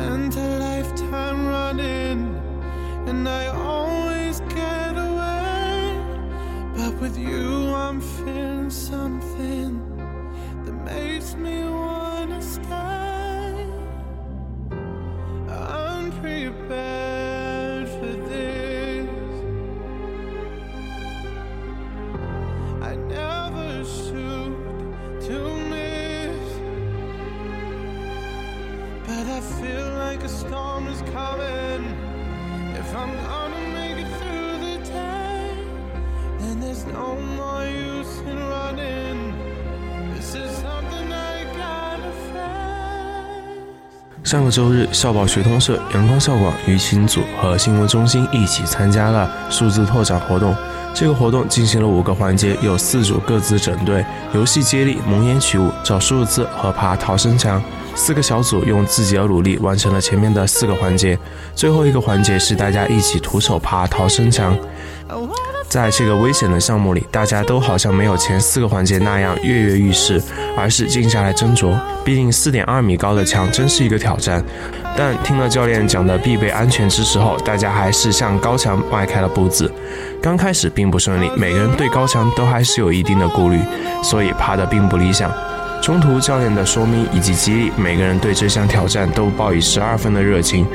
Spent a lifetime running, and I always get away. But with you, I'm feeling something that makes me wanna stay. This is something that I can't 上个周日，校报学通社、阳光校广舆情组和新闻中心一起参加了数字拓展活动。这个活动进行了五个环节，有四组各自整队，游戏接力、蒙眼取物、找数字和爬逃生墙。四个小组用自己的努力完成了前面的四个环节，最后一个环节是大家一起徒手爬逃生墙。在这个危险的项目里，大家都好像没有前四个环节那样跃跃欲试，而是静下来斟酌。毕竟四点二米高的墙真是一个挑战。但听了教练讲的必备安全知识后，大家还是向高墙迈开了步子。刚开始并不顺利，每个人对高墙都还是有一定的顾虑，所以爬得并不理想。中途教练的说明以及激励，每个人对这项挑战都报以十二分的热情。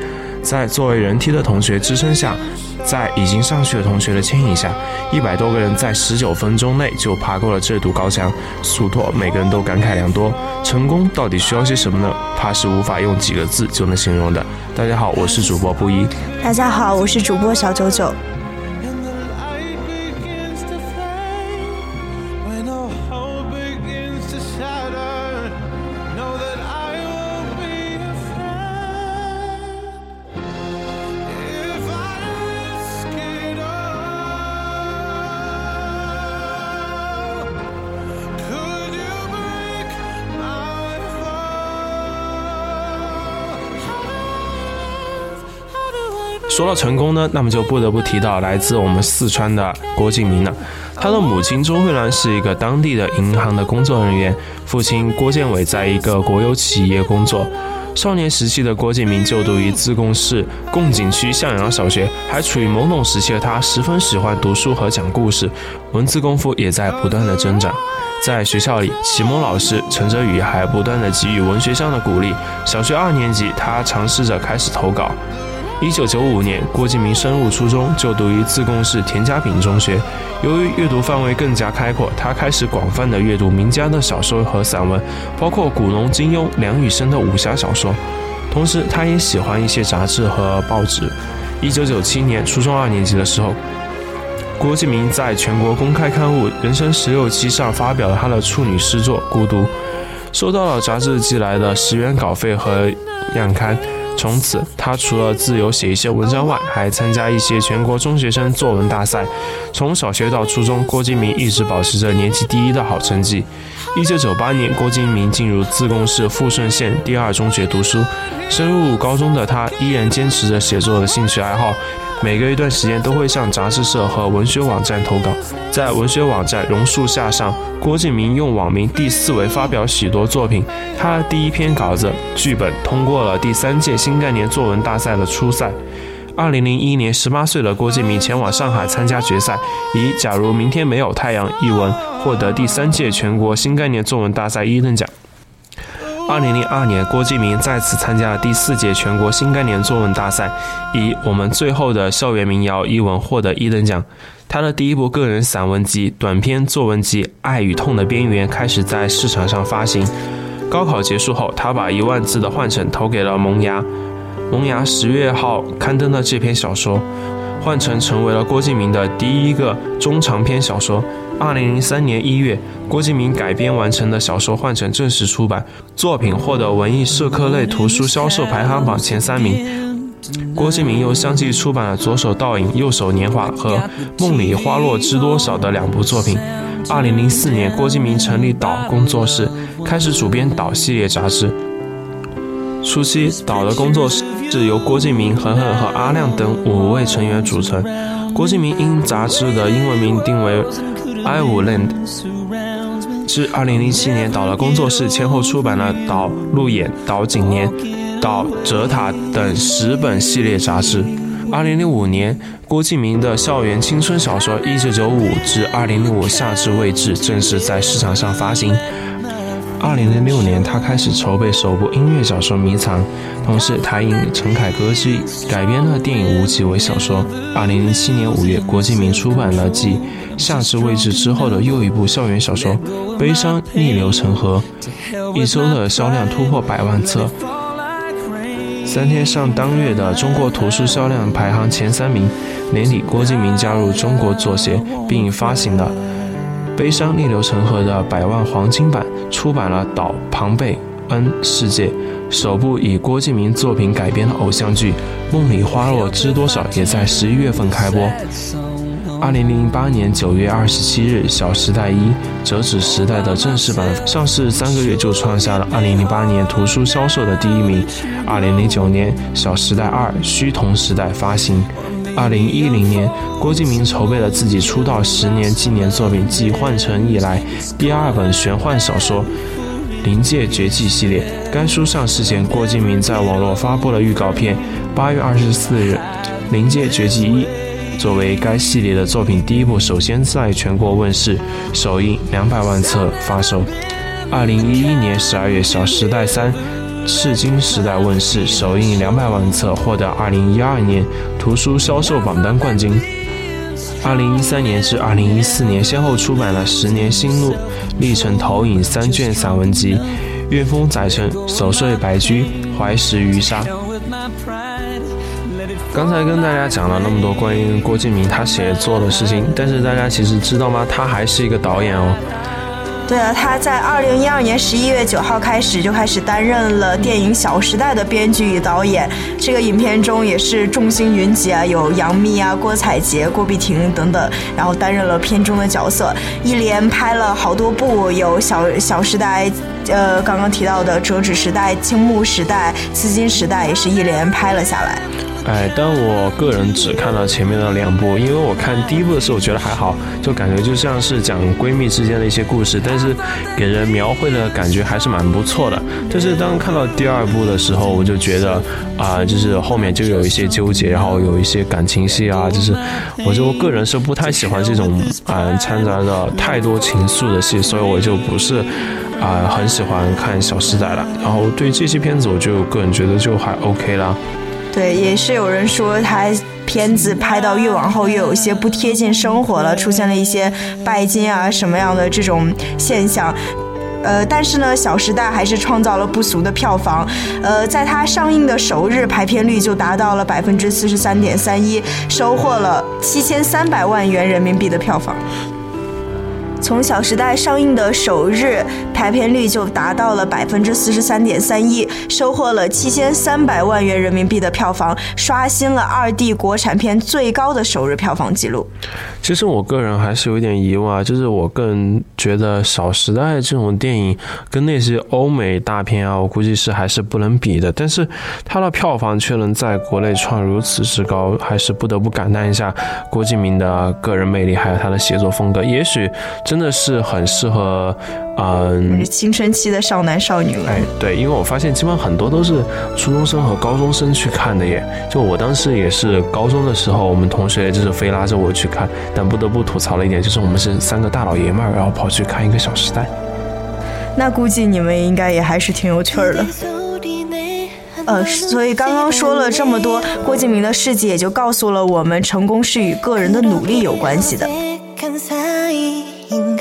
在作为人梯的同学支撑下，在已经上去的同学的牵引下，一百多个人在十九分钟内就爬过了这堵高墙，速拓每个人都感慨良多。成功到底需要些什么呢？怕是无法用几个字就能形容的。大家好，我是主播布衣。大家好，我是主播小九九。说到成功呢，那么就不得不提到来自我们四川的郭敬明了。他的母亲周慧兰是一个当地的银行的工作人员，父亲郭建伟在一个国有企业工作。少年时期的郭敬明就读于自贡市贡井区向阳小学，还处于懵懂时期的他十分喜欢读书和讲故事，文字功夫也在不断的增长。在学校里，启蒙老师陈哲宇还不断的给予文学上的鼓励。小学二年级，他尝试着开始投稿。一九九五年，郭敬明升入初中，就读于自贡市田家炳中学。由于阅读范围更加开阔，他开始广泛的阅读名家的小说和散文，包括古龙、金庸、梁羽生的武侠小说。同时，他也喜欢一些杂志和报纸。一九九七年，初中二年级的时候，郭敬明在全国公开刊物《人生十六期》上发表了他的处女诗作《孤独》，收到了杂志寄来的十元稿费和样刊。从此，他除了自由写一些文章外，还参加一些全国中学生作文大赛。从小学到初中，郭敬明一直保持着年级第一的好成绩。一九九八年，郭敬明进入自贡市富顺县第二中学读书。升入高中的他，依然坚持着写作的兴趣爱好，每隔一段时间都会向杂志社和文学网站投稿。在文学网站榕树下上，郭敬明用网名第四维发表许多作品。他的第一篇稿子剧本通过了第三届新概念作文大赛的初赛。二零零一年，十八岁的郭敬明前往上海参加决赛，以《假如明天没有太阳》一文获得第三届全国新概念作文大赛一等奖。二零零二年，郭敬明再次参加了第四届全国新概念作文大赛，以《我们最后的校园民谣》一文获得一等奖。他的第一部个人散文集、短篇作文集《爱与痛的边缘》开始在市场上发行。高考结束后，他把一万字的幻城投给了《萌芽》。萌芽十月号刊登的这篇小说，换成成为了郭敬明的第一个中长篇小说。二零零三年一月，郭敬明改编完成的小说《幻城》正式出版，作品获得文艺社科类图书销售排行榜前三名。郭敬明又相继出版了《左手倒影，右手年华》和《梦里花落知多少》的两部作品。二零零四年，郭敬明成立岛工作室，开始主编岛系列杂志。初期，岛的工作室是由郭敬明、恒恒和阿亮等五位成员组成。郭敬明因杂志的英文名定为 I w l Land。至二零零七年，岛的工作室先后出版了《岛路演》《岛景年》《岛泽塔》等十本系列杂志。二零零五年，郭敬明的校园青春小说《一九九五至二零零五夏至未至》正式在市场上发行。二零零六年，他开始筹备首部音乐小说《迷藏》，同时台影陈凯歌剧改编了电影《无极》为小说。二零零七年五月，郭敬明出版了继《夏至未至》之后的又一部校园小说《悲伤逆流成河》，一周的销量突破百万册，三天上当月的中国图书销量排行前三名。年底，郭敬明加入中国作协，并发行了。悲伤逆流成河的百万黄金版出版了《岛庞贝恩世界》，首部以郭敬明作品改编的偶像剧《梦里花落知多少》也在十一月份开播。二零零八年九月二十七日，《小时代一折纸时代》的正式版上市三个月就创下了二零零八年图书销售的第一名。二零零九年，《小时代二虚童时代》发行。二零一零年，郭敬明筹备了自己出道十年纪念作品继《换乘》以来第二本玄幻小说《临界绝技》系列。该书上市前，郭敬明在网络发布了预告片。八月二十四日，《临界绝技一》作为该系列的作品第一部，首先在全国问世，首印两百万册发售。二零一一年十二月，《小时代三》。赤金时代问世，首印两百万册，获得二零一二年图书销售榜单冠军。二零一三年至二零一四年，先后出版了十年心路历程投影三卷散文集，《怨风载沉》《守岁白驹》《怀石鱼沙》。刚才跟大家讲了那么多关于郭敬明他写作的事情，但是大家其实知道吗？他还是一个导演哦。对啊，他在二零一二年十一月九号开始就开始担任了电影《小时代》的编剧与导演。这个影片中也是众星云集啊，有杨幂啊、郭采洁、郭碧婷等等，然后担任了片中的角色。一连拍了好多部，有《小小时代》，呃，刚刚提到的《折纸时代》《青木时代》《丝巾时代》，也是一连拍了下来。哎，但我个人只看了前面的两部，因为我看第一部的时候，我觉得还好，就感觉就像是讲闺蜜之间的一些故事，但是给人描绘的感觉还是蛮不错的。但是当看到第二部的时候，我就觉得啊，就是后面就有一些纠结，然后有一些感情戏啊，就是我就个人是不太喜欢这种啊掺杂着太多情愫的戏，所以我就不是啊很喜欢看《小时代》了。然后对这些片子，我就个人觉得就还 OK 啦。对，也是有人说他片子拍到越往后越有些不贴近生活了，出现了一些拜金啊什么样的这种现象。呃，但是呢，《小时代》还是创造了不俗的票房。呃，在它上映的首日，排片率就达到了百分之四十三点三一，收获了七千三百万元人民币的票房。从《小时代》上映的首日排片率就达到了百分之四十三点三一，收获了七千三百万元人民币的票房，刷新了二 D 国产片最高的首日票房纪录。其实我个人还是有点疑问啊，就是我个人觉得《小时代》这种电影跟那些欧美大片啊，我估计是还是不能比的。但是它的票房却能在国内创如此之高，还是不得不感叹一下郭敬明的个人魅力，还有他的写作风格。也许真的是很适合，嗯，青春期的少男少女。哎，对，因为我发现基本上很多都是初中生和高中生去看的耶。就我当时也是高中的时候，我们同学就是非拉着我去看。但不得不吐槽了一点就是，我们是三个大老爷们儿，然后跑去看一个《小时代》。那估计你们应该也还是挺有趣儿的。呃，所以刚刚说了这么多，郭敬明的事迹也就告诉了我们，成功是与个人的努力有关系的。其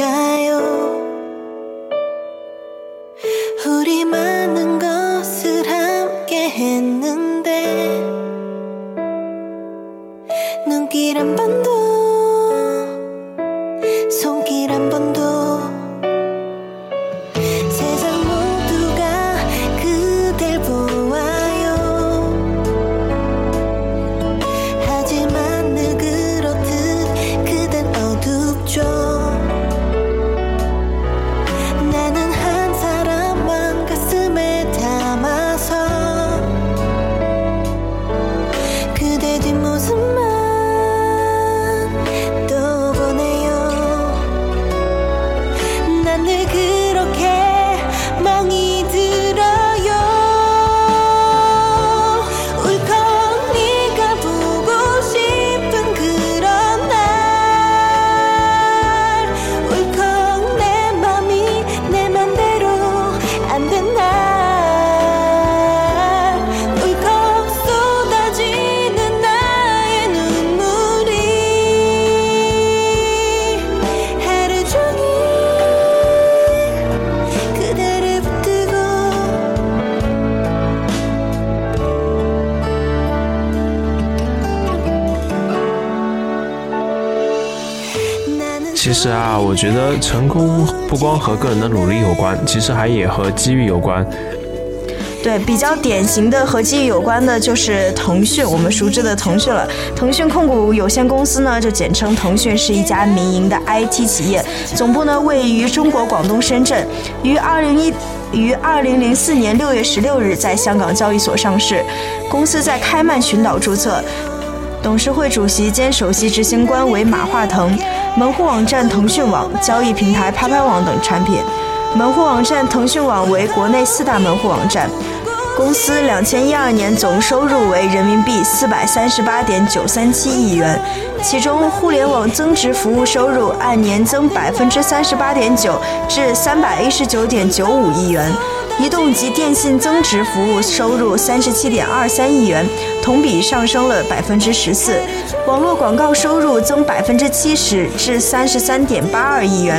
实啊，我觉得成功不光和个人的努力有关，其实还也和机遇有关。对，比较典型的和机遇有关的就是腾讯，我们熟知的腾讯了。腾讯控股有限公司呢，就简称腾讯，是一家民营的 IT 企业，总部呢位于中国广东深圳，于二零一于二零零四年六月十六日在香港交易所上市，公司在开曼群岛注册。董事会主席兼首席执行官为马化腾，门户网站腾讯网、交易平台拍拍网等产品。门户网站腾讯网为国内四大门户网站。公司两千一二年总收入为人民币四百三十八点九三七亿元，其中互联网增值服务收入按年增百分之三十八点九至三百一十九点九五亿元。移动及电信增值服务收入三十七点二三亿元，同比上升了百分之十四；网络广告收入增百分之七十至三十三点八二亿元；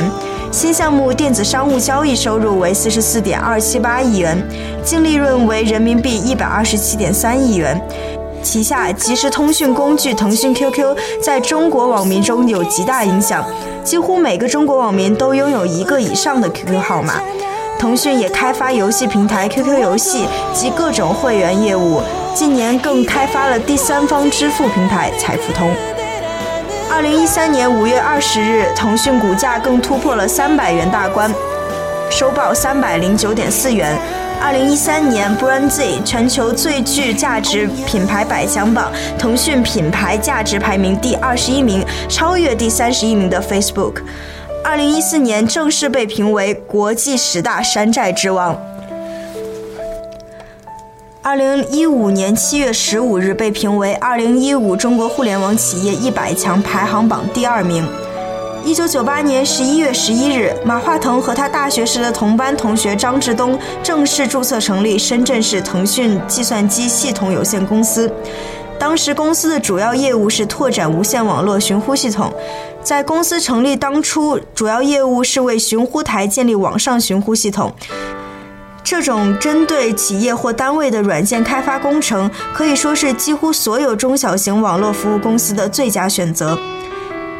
新项目电子商务交易收入为四十四点二七八亿元，净利润为人民币一百二十七点三亿元。旗下即时通讯工具腾讯 QQ 在中国网民中有极大影响，几乎每个中国网民都拥有一个以上的 QQ 号码。腾讯也开发游戏平台 QQ 游戏及各种会员业务，近年更开发了第三方支付平台财付通。二零一三年五月二十日，腾讯股价更突破了三百元大关，收报三百零九点四元。二零一三年 BrandZ 全球最具价值品牌百强榜，腾讯品牌价值排名第二十一名，超越第三十一名的 Facebook。二零一四年正式被评为国际十大山寨之王。二零一五年七月十五日被评为二零一五中国互联网企业一百强排行榜第二名。一九九八年十一月十一日，马化腾和他大学时的同班同学张志东正式注册成立深圳市腾讯计算机系统有限公司。当时公司的主要业务是拓展无线网络寻呼系统。在公司成立当初，主要业务是为寻呼台建立网上寻呼系统。这种针对企业或单位的软件开发工程，可以说是几乎所有中小型网络服务公司的最佳选择。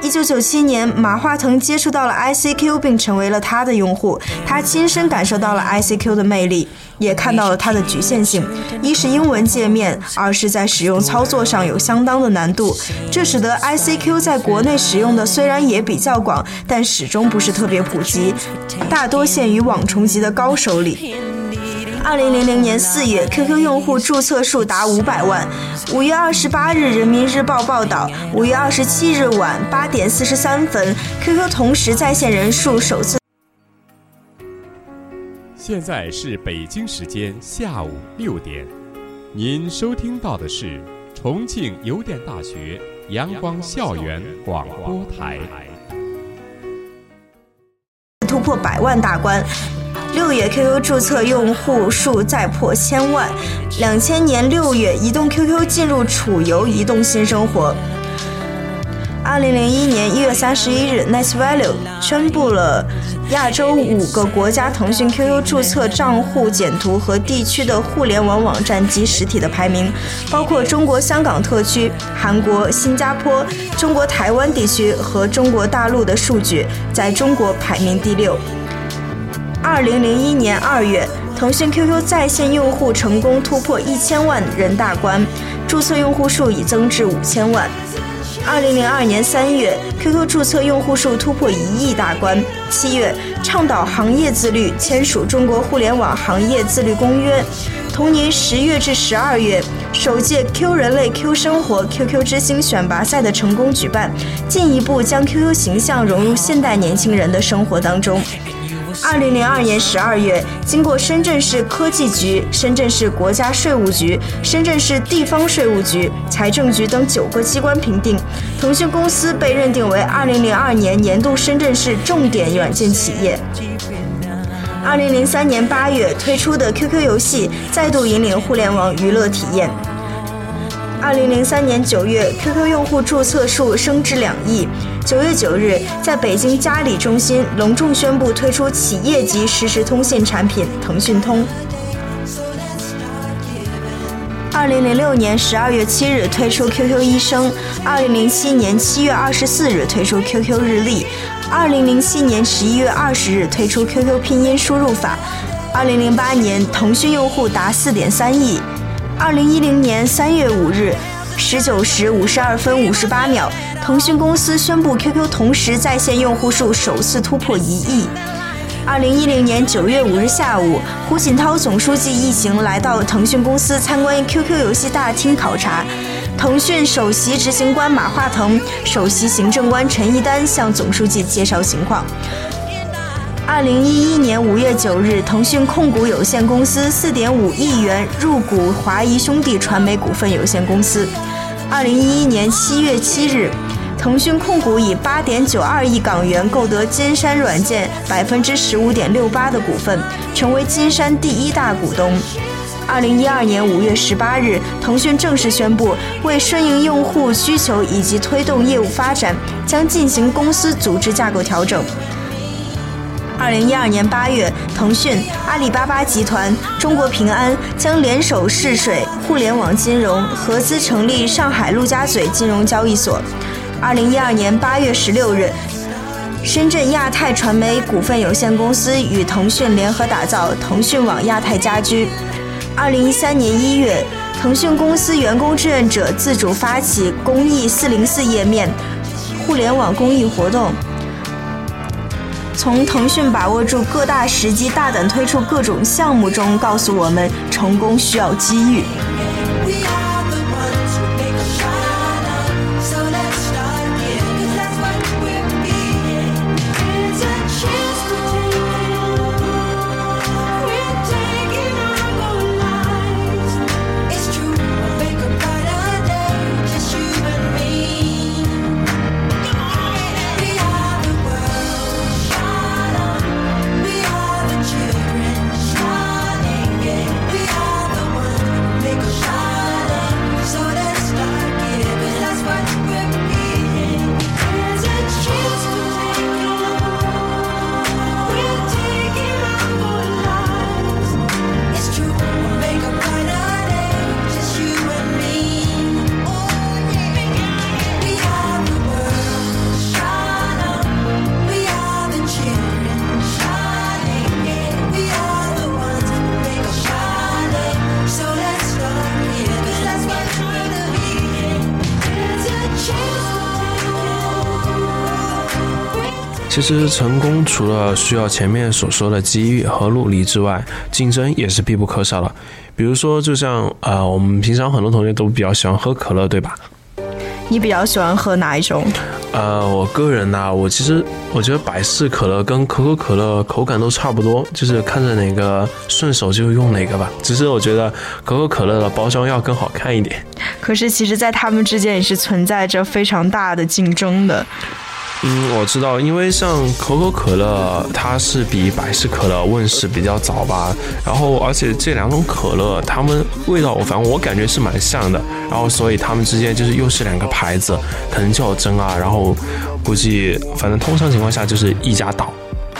一九九七年，马化腾接触到了 ICQ，并成为了他的用户。他亲身感受到了 ICQ 的魅力，也看到了它的局限性。一是英文界面，二是在使用操作上有相当的难度。这使得 ICQ 在国内使用的虽然也比较广，但始终不是特别普及，大多限于网虫级的高手里。二零零零年四月，QQ 用户注册数达五百万。五月二十八日，《人民日报》报道，五月二十七日晚八点四十三分，QQ 同时在线人数首次。现在是北京时间下午六点，您收听到的是重庆邮电大学阳光校园广播台。突破百万大关。六月 QQ 注册用户数再破千万，两千年六月移动 QQ 进入储游移动新生活。二零零一年一月三十一日，Nice Value 宣布了亚洲五个国家腾讯 QQ 注册账户简图和地区的互联网网站及实体的排名，包括中国香港特区、韩国、新加坡、中国台湾地区和中国大陆的数据，在中国排名第六。二零零一年二月，腾讯 QQ 在线用户成功突破一千万人大关，注册用户数已增至五千万。二零零二年三月，QQ 注册用户数突破一亿大关。七月，倡导行业自律，签署《中国互联网行业自律公约》。同年十月至十二月，首届 Q 人类 Q 生活 QQ 之星选拔赛的成功举办，进一步将 QQ 形象融入现代年轻人的生活当中。二零零二年十二月，经过深圳市科技局、深圳市国家税务局、深圳市地方税务局、财政局等九个机关评定，腾讯公司被认定为二零零二年年度深圳市重点软件企业。二零零三年八月推出的 QQ 游戏再度引领互联网娱乐体验。二零零三年九月，QQ 用户注册数升至两亿。九月九日，在北京嘉里中心隆重宣布推出企业级实时通信产品腾讯通。二零零六年十二月七日推出 QQ 医生，二零零七年七月二十四日推出 QQ 日历，二零零七年十一月二十日推出 QQ 拼音输入法，二零零八年腾讯用户达四点三亿。二零一零年三月五日十九时五十二分五十八秒，腾讯公司宣布 QQ 同时在线用户数首次突破一亿。二零一零年九月五日下午，胡锦涛总书记一行来到腾讯公司参观 QQ 游戏大厅考察，腾讯首席执行官马化腾、首席行政官陈一丹向总书记介绍情况。二零一一年五月九日，腾讯控股有限公司四点五亿元入股华谊兄弟传媒股份有限公司。二零一一年七月七日，腾讯控股以八点九二亿港元购得金山软件百分之十五点六八的股份，成为金山第一大股东。二零一二年五月十八日，腾讯正式宣布，为顺应用户需求以及推动业务发展，将进行公司组织架构调整。二零一二年八月，腾讯、阿里巴巴集团、中国平安将联手试水互联网金融，合资成立上海陆家嘴金融交易所。二零一二年八月十六日，深圳亚太传媒股份有限公司与腾讯联合打造腾讯网亚太家居。二零一三年一月，腾讯公司员工志愿者自主发起公益四零四页面互联网公益活动。从腾讯把握住各大时机、大胆推出各种项目中，告诉我们成功需要机遇。其实成功除了需要前面所说的机遇和努力之外，竞争也是必不可少的。比如说，就像呃，我们平常很多同学都比较喜欢喝可乐，对吧？你比较喜欢喝哪一种？呃，我个人呢，我其实我觉得百事可乐跟可口可乐口感都差不多，就是看着哪个顺手就用哪个吧。只是我觉得可口可乐的包装要更好看一点。可是，其实，在他们之间也是存在着非常大的竞争的。嗯，我知道，因为像可口可乐，它是比百事可乐问世比较早吧。然后，而且这两种可乐，它们味道，反正我感觉是蛮像的。然后，所以它们之间就是又是两个牌子，可能较真啊。然后，估计反正通常情况下就是一家倒，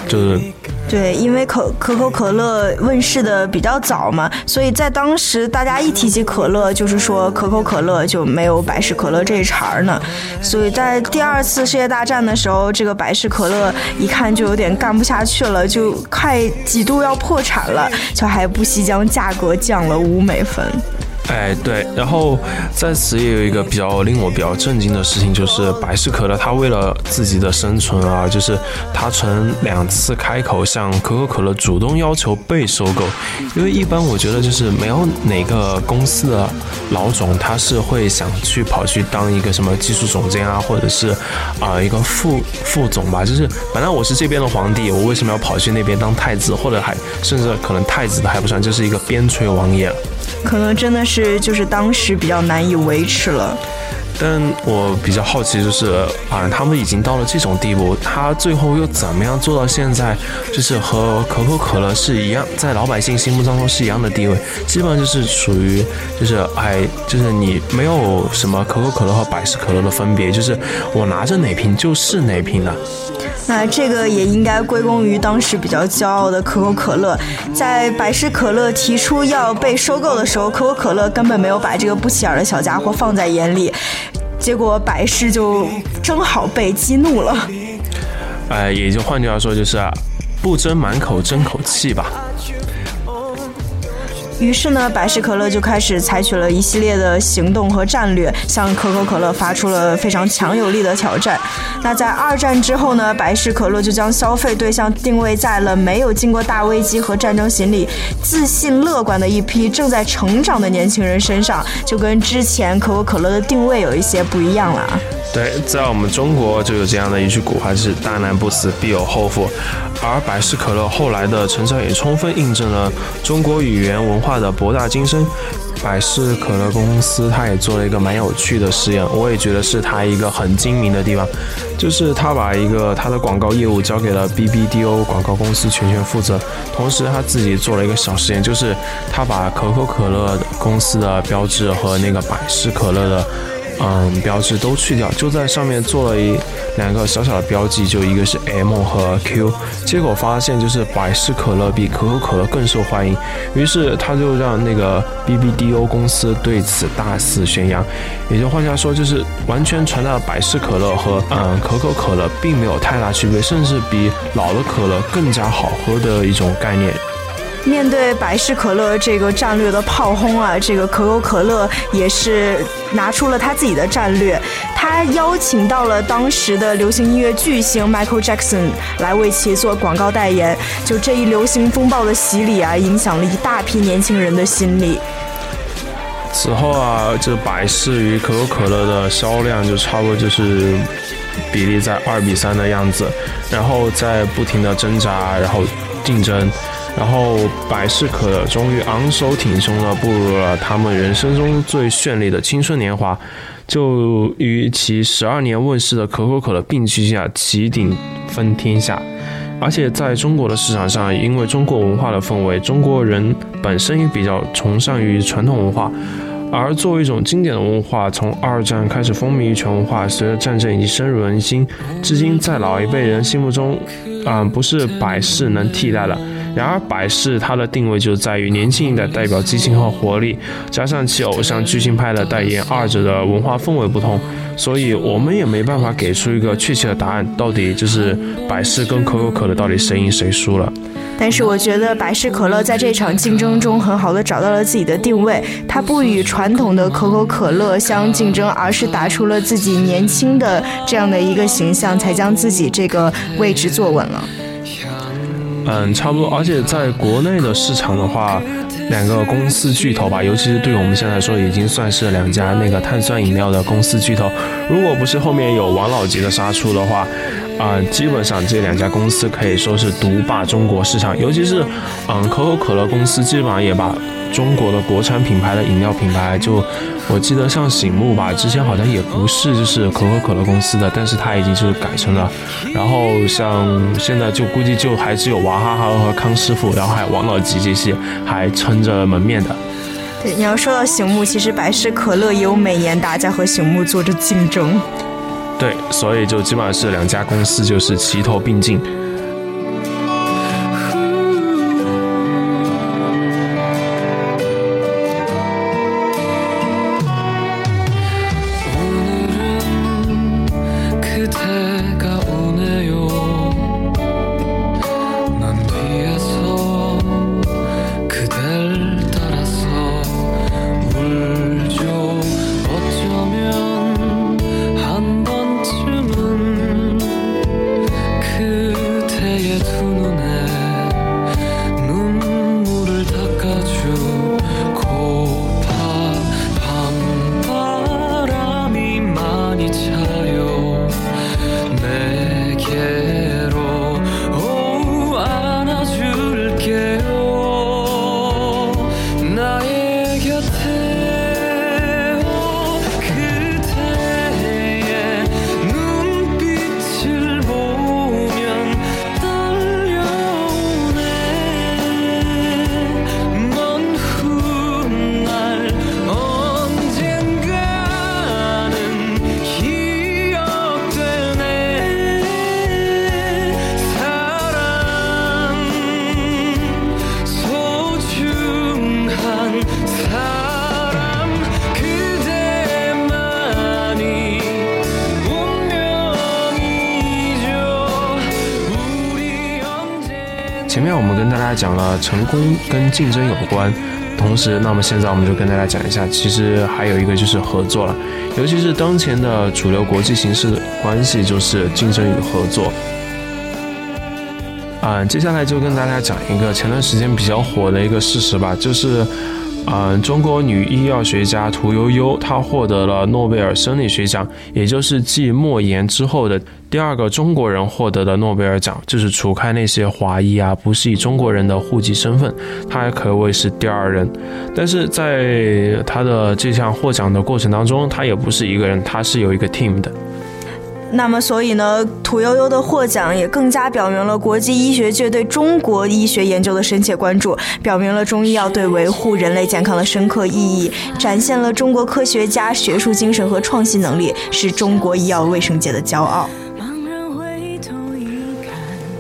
就是。对，因为可可口可乐问世的比较早嘛，所以在当时大家一提起可乐，就是说可口可乐就没有百事可乐这一茬儿呢。所以在第二次世界大战的时候，这个百事可乐一看就有点干不下去了，就快几度要破产了，就还不惜将价格降了五美分。哎，对，然后在此也有一个比较令我比较震惊的事情，就是百事可乐它为了自己的生存啊，就是它曾两次开口向可口可乐主动要求被收购，因为一般我觉得就是没有哪个公司的老总他是会想去跑去当一个什么技术总监啊，或者是啊一个副副总吧，就是本来我是这边的皇帝，我为什么要跑去那边当太子，或者还甚至可能太子都还不算，就是一个边陲王爷。可能真的是就是当时比较难以维持了，但我比较好奇就是，啊，他们已经到了这种地步，他最后又怎么样做到现在，就是和可口可乐是一样，在老百姓心目当中是一样的地位，基本上就是属于就是哎，就是你没有什么可口可乐和百事可乐的分别，就是我拿着哪瓶就是哪瓶的。那这个也应该归功于当时比较骄傲的可口可乐，在百事可乐提出要被收购的时候，可口可乐根本没有把这个不起眼的小家伙放在眼里，结果白氏就正好被激怒了。哎，也就换句话说，就是不争满口争口气吧。于是呢，百事可乐就开始采取了一系列的行动和战略，向可口可乐发出了非常强有力的挑战。那在二战之后呢，百事可乐就将消费对象定位在了没有经过大危机和战争洗礼、自信乐观的一批正在成长的年轻人身上，就跟之前可口可乐的定位有一些不一样了。对，在我们中国就有这样的一句古话，就是“大难不死，必有后福”。而百事可乐后来的成长也充分印证了中国语言文化的博大精深。百事可乐公司它也做了一个蛮有趣的实验，我也觉得是它一个很精明的地方，就是它把一个它的广告业务交给了 BBDO 广告公司全权负责，同时他自己做了一个小实验，就是他把可口可乐公司的标志和那个百事可乐的。嗯，标志都去掉，就在上面做了一两个小小的标记，就一个是 M 和 Q，结果发现就是百事可乐比可口可乐更受欢迎，于是他就让那个 BBDO 公司对此大肆宣扬，也就换句话说，就是完全传达了百事可乐和嗯可口可乐并没有太大区别，甚至比老的可乐更加好喝的一种概念。面对百事可乐这个战略的炮轰啊，这个可口可乐也是拿出了他自己的战略，他邀请到了当时的流行音乐巨星 Michael Jackson 来为其做广告代言。就这一流行风暴的洗礼啊，影响了一大批年轻人的心理。此后啊，这百事与可口可乐的销量就差不多就是比例在二比三的样子，然后在不停的挣扎，然后竞争。然后百事可乐终于昂首挺胸地步入了他们人生中最绚丽的青春年华，就与其十二年问世的可口可乐并驱下，齐顶分天下。而且在中国的市场上，因为中国文化的氛围，中国人本身也比较崇尚于传统文化，而作为一种经典的文化，从二战开始风靡于全文化，随着战争已经深入人心，至今在老一辈人心目中，嗯，不是百事能替代的。然而，百事它的定位就在于年轻一代代表激情和活力，加上其偶像巨星派的代言，二者的文化氛围不同，所以我们也没办法给出一个确切的答案，到底就是百事跟可口可乐到底谁赢谁输了。但是我觉得百事可乐在这场竞争中很好的找到了自己的定位，它不与传统的可口可乐相竞争，而是打出了自己年轻的这样的一个形象，才将自己这个位置坐稳了。嗯，差不多。而且在国内的市场的话，两个公司巨头吧，尤其是对我们现在来说，已经算是两家那个碳酸饮料的公司巨头。如果不是后面有王老吉的杀出的话，啊，基本上这两家公司可以说是独霸中国市场。尤其是，嗯，可口可乐公司基本上也把中国的国产品牌的饮料品牌就。我记得像醒目吧，之前好像也不是就是可口可乐公司的，但是它已经就是改成了。然后像现在就估计就还只有娃哈哈和康师傅，然后还有王老吉这些还撑着门面的。对，你要说到醒目，其实百事可乐也有美年达在和醒目做着竞争。对，所以就基本上是两家公司就是齐头并进。讲了成功跟竞争有关，同时，那么现在我们就跟大家讲一下，其实还有一个就是合作了，尤其是当前的主流国际形势关系就是竞争与合作。嗯，接下来就跟大家讲一个前段时间比较火的一个事实吧，就是。嗯，中国女医药学家屠呦呦，她获得了诺贝尔生理学奖，也就是继莫言之后的第二个中国人获得的诺贝尔奖。就是除开那些华裔啊，不是以中国人的户籍身份，她还可谓是第二人。但是在她的这项获奖的过程当中，她也不是一个人，她是有一个 team 的。那么，所以呢，屠呦呦的获奖也更加表明了国际医学界对中国医学研究的深切关注，表明了中医药对维护人类健康的深刻意义，展现了中国科学家学术精神和创新能力，是中国医药卫生界的骄傲。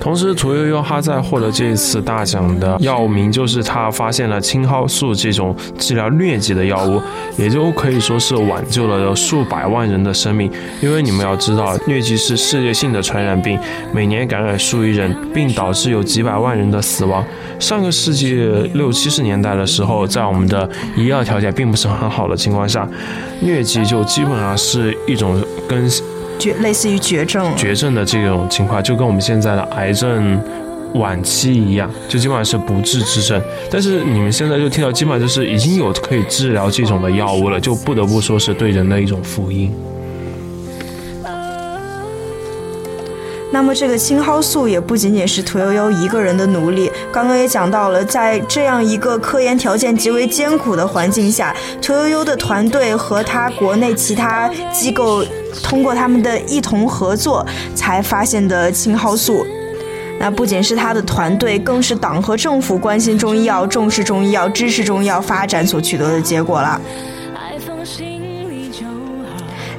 同时，屠呦呦她在获得这一次大奖的药名就是她发现了青蒿素这种治疗疟疾的药物，也就可以说是挽救了数百万人的生命。因为你们要知道，疟疾是世界性的传染病，每年感染数亿人，并导致有几百万人的死亡。上个世纪六七十年代的时候，在我们的医药条件并不是很好的情况下，疟疾就基本上是一种跟。绝类似于绝症，绝症的这种情况，就跟我们现在的癌症晚期一样，就基本上是不治之症。但是你们现在就听到，基本上就是已经有可以治疗这种的药物了，就不得不说是对人的一种福音。那么这个青蒿素也不仅仅是屠呦呦一个人的努力，刚刚也讲到了，在这样一个科研条件极为艰苦的环境下，屠呦呦的团队和他国内其他机构。通过他们的一同合作，才发现的青蒿素。那不仅是他的团队，更是党和政府关心中医药、重视中医药、支持中医药发展所取得的结果了。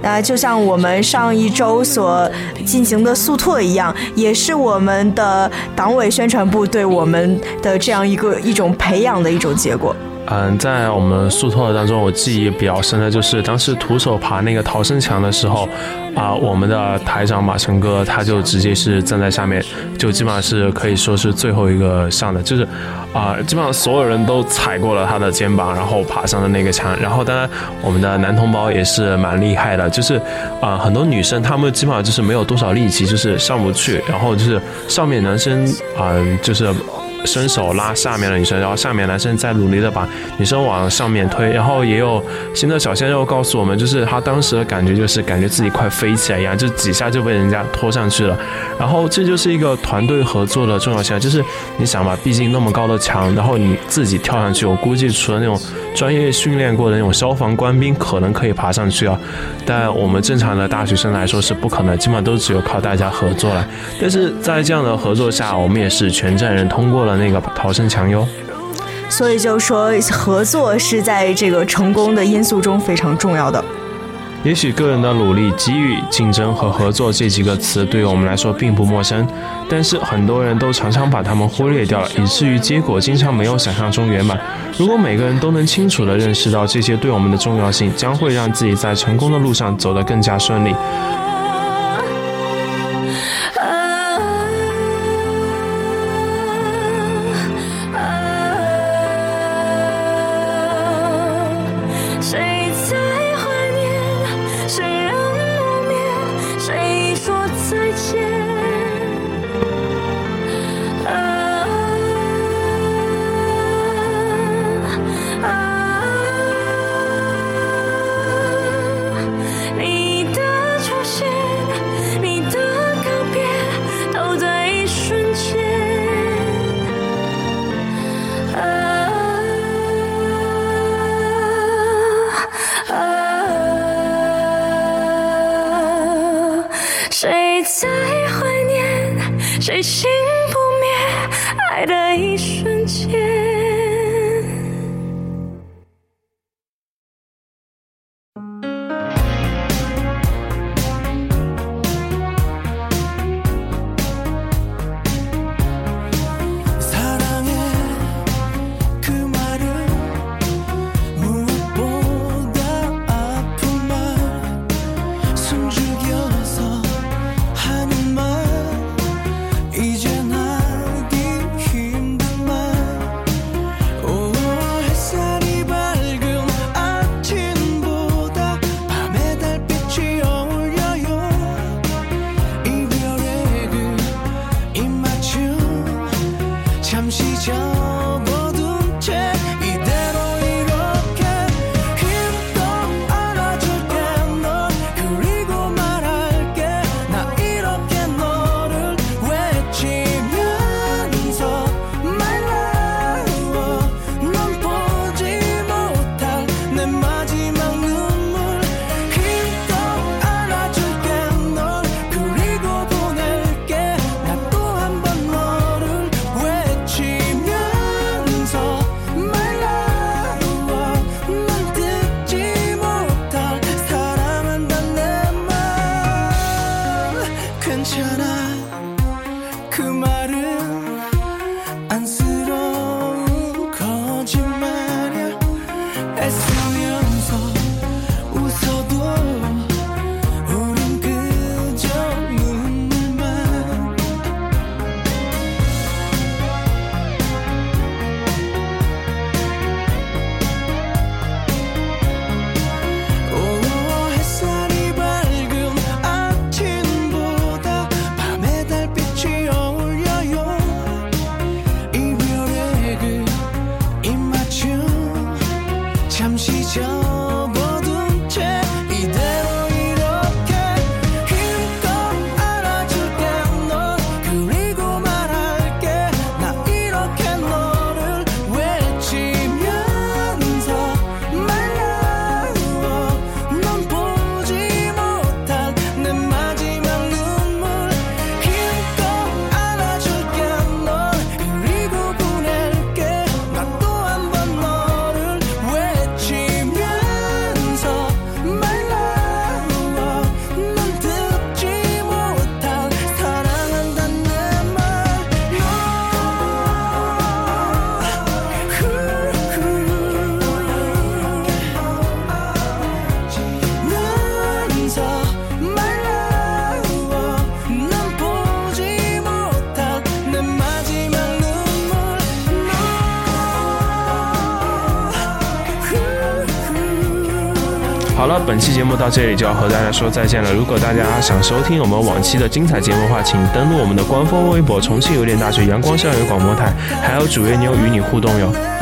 那就像我们上一周所进行的速拓一样，也是我们的党委宣传部对我们的这样一个一种培养的一种结果。嗯，在我们速托当中，我记忆比较深的就是当时徒手爬那个逃生墙的时候，啊，我们的台长马成哥他就直接是站在下面，就基本上是可以说是最后一个上的，就是啊，基本上所有人都踩过了他的肩膀，然后爬上了那个墙。然后当然我们的男同胞也是蛮厉害的，就是啊，很多女生她们基本上就是没有多少力气，就是上不去，然后就是上面男生啊，就是。伸手拉下面的女生，然后下面男生在努力的把女生往上面推，然后也有新的小鲜肉告诉我们，就是他当时的感觉就是感觉自己快飞起来一样，就几下就被人家拖上去了。然后这就是一个团队合作的重要性，就是你想吧，毕竟那么高的墙，然后你自己跳上去，我估计除了那种专业训练过的那种消防官兵可能可以爬上去啊，但我们正常的大学生来说是不可能，基本上都只有靠大家合作了。但是在这样的合作下，我们也是全站人通过了。那个逃生墙哟，所以就说合作是在这个成功的因素中非常重要的。也许个人的努力、机遇、竞争和合作这几个词对于我们来说并不陌生，但是很多人都常常把它们忽略掉了，以至于结果经常没有想象中圆满。如果每个人都能清楚地认识到这些对我们的重要性，将会让自己在成功的路上走得更加顺利。 괜찮아. 그만 本期节目到这里就要和大家说再见了。如果大家想收听我们往期的精彩节目的话请登录我们的官方微博重庆邮电大学阳光校园广播台还有主页妞与你互动哟。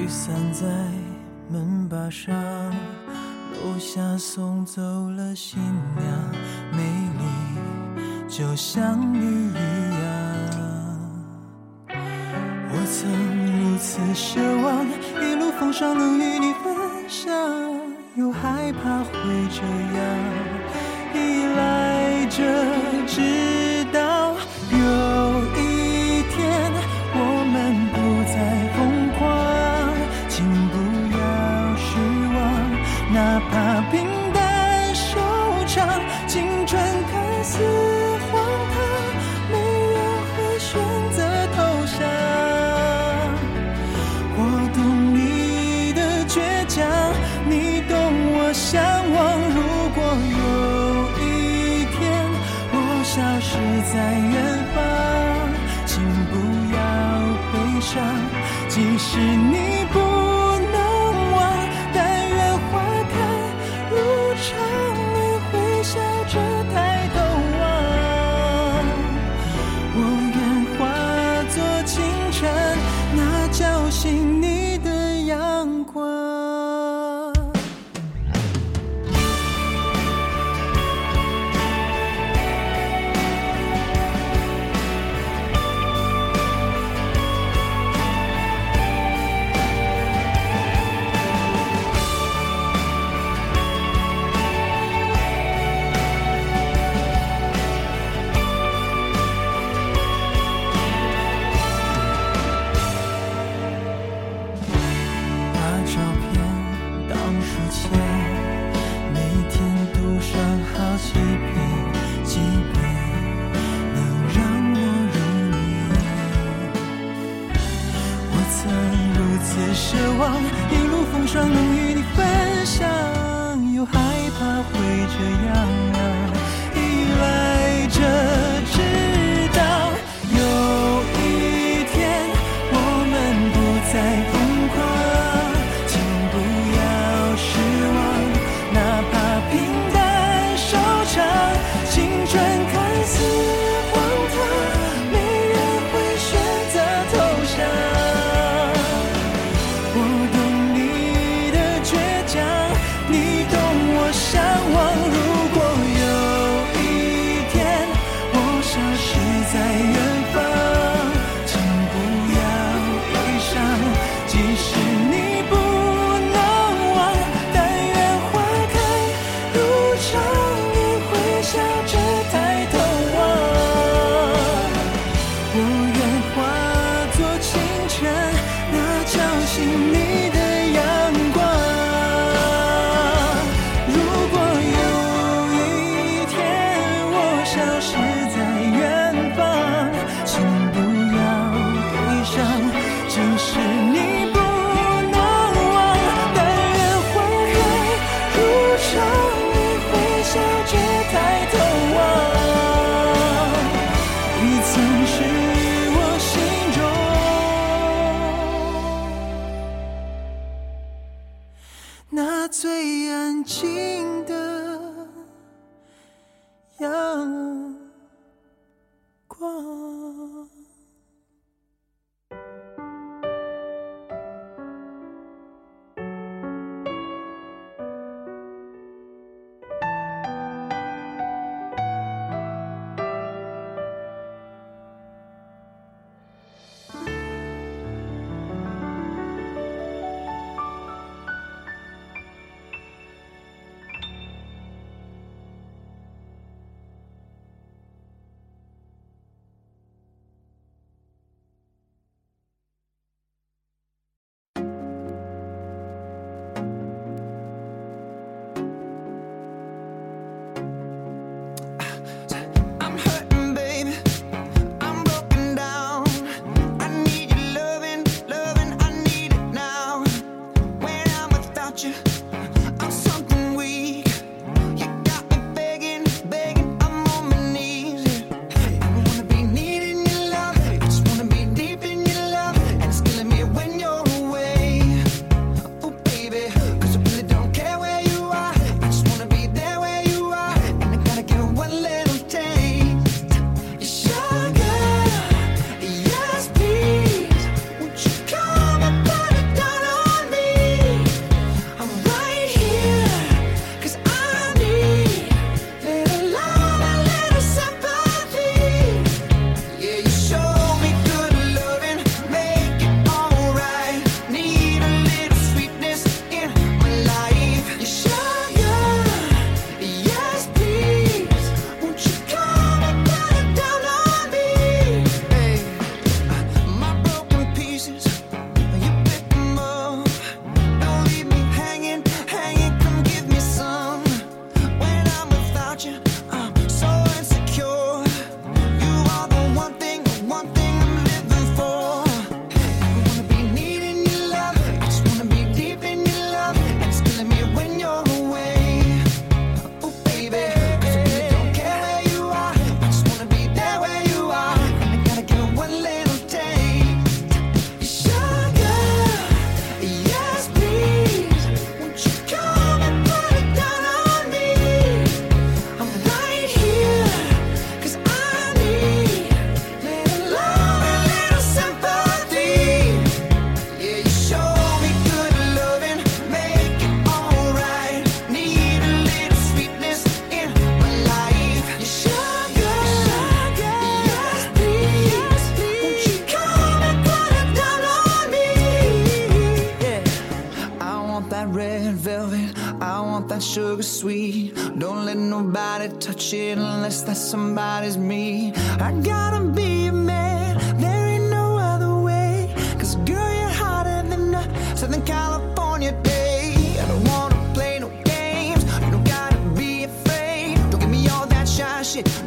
雨伞在门把上楼下送走了新娘美丽就像你一样我曾如此奢望一路风霜能与你分享又害怕会这样依赖着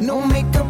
No makeup